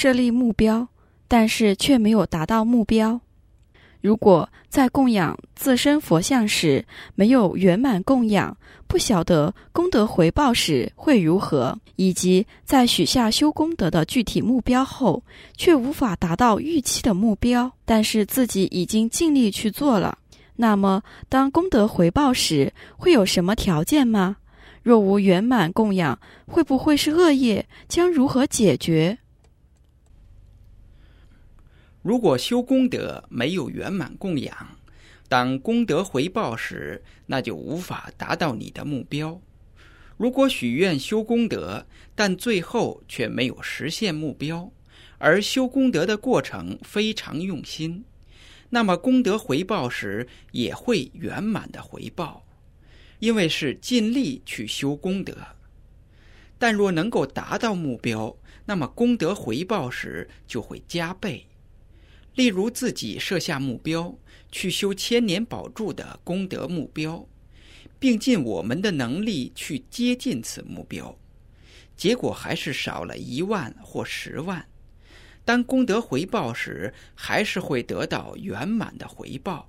设立目标，但是却没有达到目标。如果在供养自身佛像时没有圆满供养，不晓得功德回报时会如何，以及在许下修功德的具体目标后，却无法达到预期的目标，但是自己已经尽力去做了，那么当功德回报时会有什么条件吗？若无圆满供养，会不会是恶业？将如何解决？如果修功德没有圆满供养，当功德回报时，那就无法达到你的目标。如果许愿修功德，但最后却没有实现目标，而修功德的过程非常用心，那么功德回报时也会圆满的回报，因为是尽力去修功德。但若能够达到目标，那么功德回报时就会加倍。例如，自己设下目标去修千年宝柱的功德目标，并尽我们的能力去接近此目标，结果还是少了一万或十万。当功德回报时，还是会得到圆满的回报。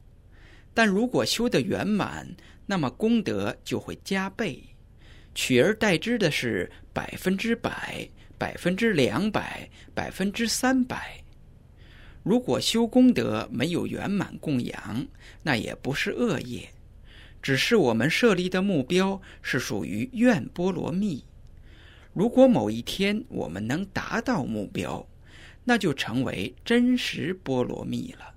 但如果修得圆满，那么功德就会加倍，取而代之的是百分之百、百分之两百、百分之三百。如果修功德没有圆满供养，那也不是恶业，只是我们设立的目标是属于愿波罗蜜。如果某一天我们能达到目标，那就成为真实波罗蜜了。